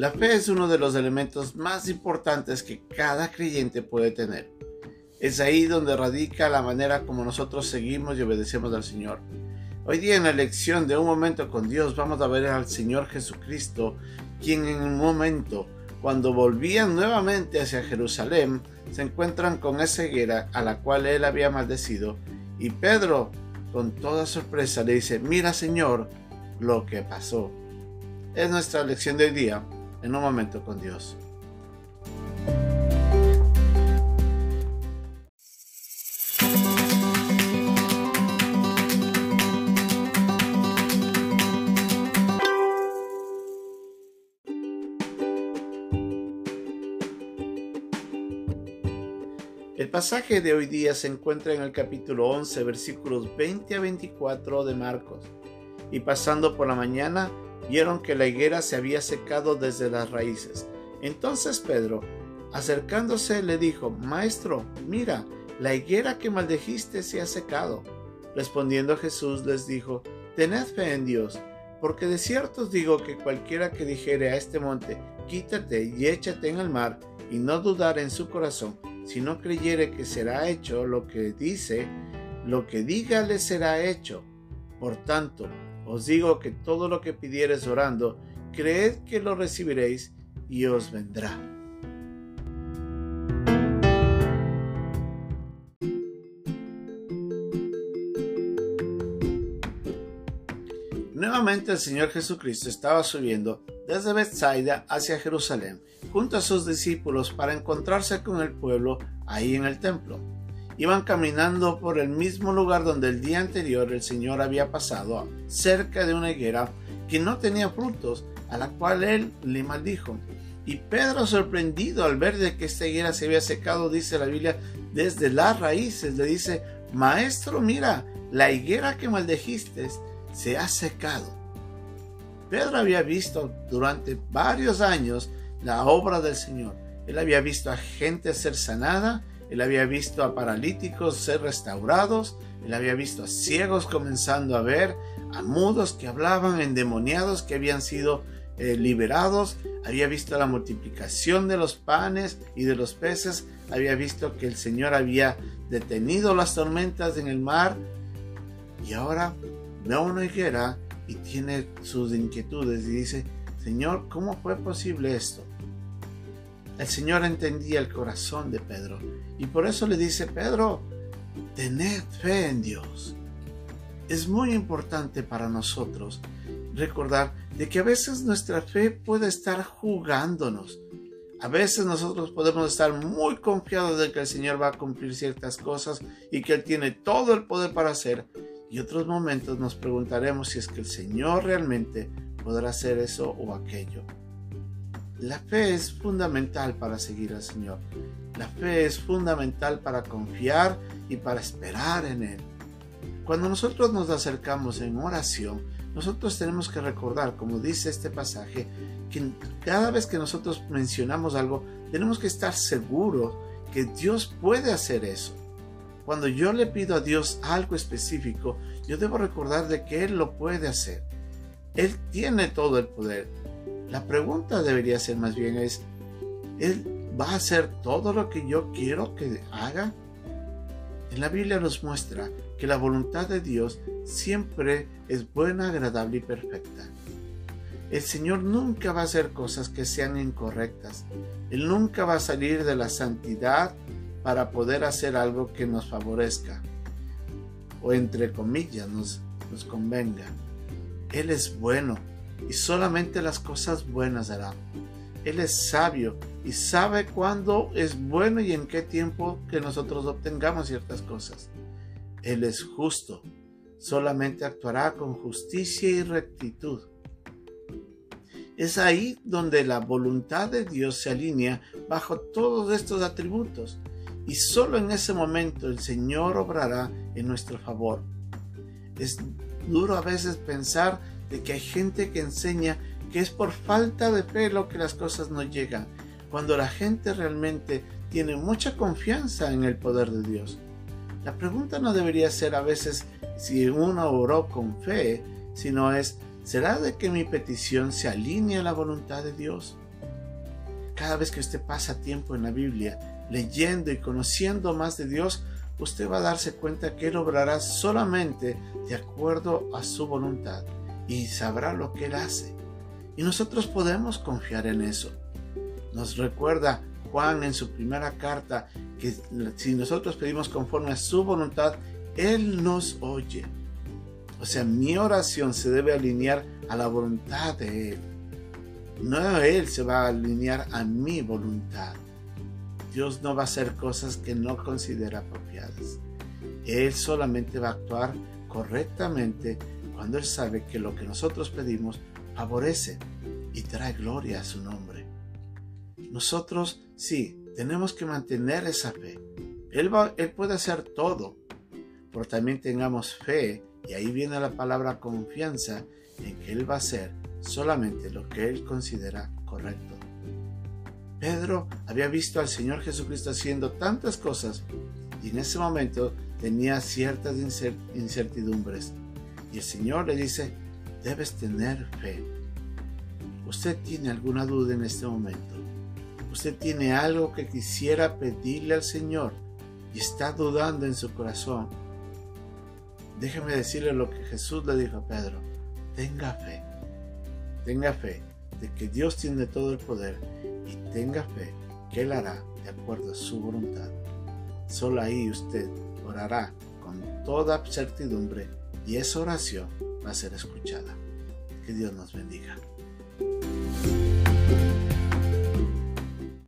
La fe es uno de los elementos más importantes que cada creyente puede tener. Es ahí donde radica la manera como nosotros seguimos y obedecemos al Señor. Hoy día en la lección de un momento con Dios vamos a ver al Señor Jesucristo, quien en un momento, cuando volvían nuevamente hacia Jerusalén, se encuentran con esa higuera a la cual él había maldecido, y Pedro, con toda sorpresa, le dice, mira Señor, lo que pasó. Es nuestra lección de hoy día en un momento con Dios. El pasaje de hoy día se encuentra en el capítulo 11, versículos 20 a 24 de Marcos. Y pasando por la mañana, vieron que la higuera se había secado desde las raíces. Entonces Pedro, acercándose, le dijo, Maestro, mira, la higuera que maldejiste se ha secado. Respondiendo Jesús les dijo, Tened fe en Dios, porque de cierto os digo que cualquiera que dijere a este monte, quítate y échate en el mar, y no dudar en su corazón, si no creyere que será hecho lo que dice, lo que diga le será hecho. Por tanto, os digo que todo lo que pidiereis orando, creed que lo recibiréis y os vendrá. Nuevamente el Señor Jesucristo estaba subiendo desde Bethsaida hacia Jerusalén, junto a sus discípulos para encontrarse con el pueblo ahí en el templo iban caminando por el mismo lugar donde el día anterior el Señor había pasado, cerca de una higuera que no tenía frutos, a la cual él le maldijo. Y Pedro, sorprendido al ver de que esta higuera se había secado, dice la Biblia, desde las raíces, le dice, Maestro, mira, la higuera que maldejiste se ha secado. Pedro había visto durante varios años la obra del Señor. Él había visto a gente ser sanada, él había visto a paralíticos ser restaurados, él había visto a ciegos comenzando a ver, a mudos que hablaban, endemoniados que habían sido eh, liberados, había visto la multiplicación de los panes y de los peces, había visto que el Señor había detenido las tormentas en el mar y ahora ve una higuera y tiene sus inquietudes y dice, Señor, ¿cómo fue posible esto? El Señor entendía el corazón de Pedro y por eso le dice, Pedro, tened fe en Dios. Es muy importante para nosotros recordar de que a veces nuestra fe puede estar jugándonos. A veces nosotros podemos estar muy confiados de que el Señor va a cumplir ciertas cosas y que Él tiene todo el poder para hacer. Y otros momentos nos preguntaremos si es que el Señor realmente podrá hacer eso o aquello. La fe es fundamental para seguir al Señor. La fe es fundamental para confiar y para esperar en Él. Cuando nosotros nos acercamos en oración, nosotros tenemos que recordar, como dice este pasaje, que cada vez que nosotros mencionamos algo, tenemos que estar seguros que Dios puede hacer eso. Cuando yo le pido a Dios algo específico, yo debo recordar de que Él lo puede hacer. Él tiene todo el poder. La pregunta debería ser más bien es, ¿Él va a hacer todo lo que yo quiero que haga? En la Biblia nos muestra que la voluntad de Dios siempre es buena, agradable y perfecta. El Señor nunca va a hacer cosas que sean incorrectas. Él nunca va a salir de la santidad para poder hacer algo que nos favorezca o entre comillas nos, nos convenga. Él es bueno y solamente las cosas buenas hará. Él es sabio y sabe cuándo es bueno y en qué tiempo que nosotros obtengamos ciertas cosas. Él es justo, solamente actuará con justicia y rectitud. Es ahí donde la voluntad de Dios se alinea bajo todos estos atributos y solo en ese momento el Señor obrará en nuestro favor. Es duro a veces pensar de que hay gente que enseña que es por falta de fe lo que las cosas no llegan, cuando la gente realmente tiene mucha confianza en el poder de Dios. La pregunta no debería ser a veces si uno oró con fe, sino es, ¿será de que mi petición se alinea a la voluntad de Dios? cada vez que usted pasa tiempo en la Biblia, leyendo y conociendo más de Dios, usted va a darse cuenta que Él obrará solamente de acuerdo a su voluntad y sabrá lo que Él hace. Y nosotros podemos confiar en eso. Nos recuerda Juan en su primera carta que si nosotros pedimos conforme a su voluntad, Él nos oye. O sea, mi oración se debe alinear a la voluntad de Él. No Él se va a alinear a mi voluntad. Dios no va a hacer cosas que no considera apropiadas. Él solamente va a actuar correctamente cuando Él sabe que lo que nosotros pedimos favorece y trae gloria a su nombre. Nosotros sí, tenemos que mantener esa fe. Él, va, él puede hacer todo, pero también tengamos fe, y ahí viene la palabra confianza, en que Él va a hacer solamente lo que Él considera correcto. Pedro había visto al Señor Jesucristo haciendo tantas cosas y en ese momento tenía ciertas incertidumbres. Y el Señor le dice, debes tener fe. Usted tiene alguna duda en este momento. Usted tiene algo que quisiera pedirle al Señor y está dudando en su corazón. Déjeme decirle lo que Jesús le dijo a Pedro. Tenga fe. Tenga fe de que Dios tiene todo el poder y tenga fe que Él hará de acuerdo a su voluntad. Solo ahí usted orará con toda certidumbre y esa oración va a ser escuchada. Que Dios nos bendiga.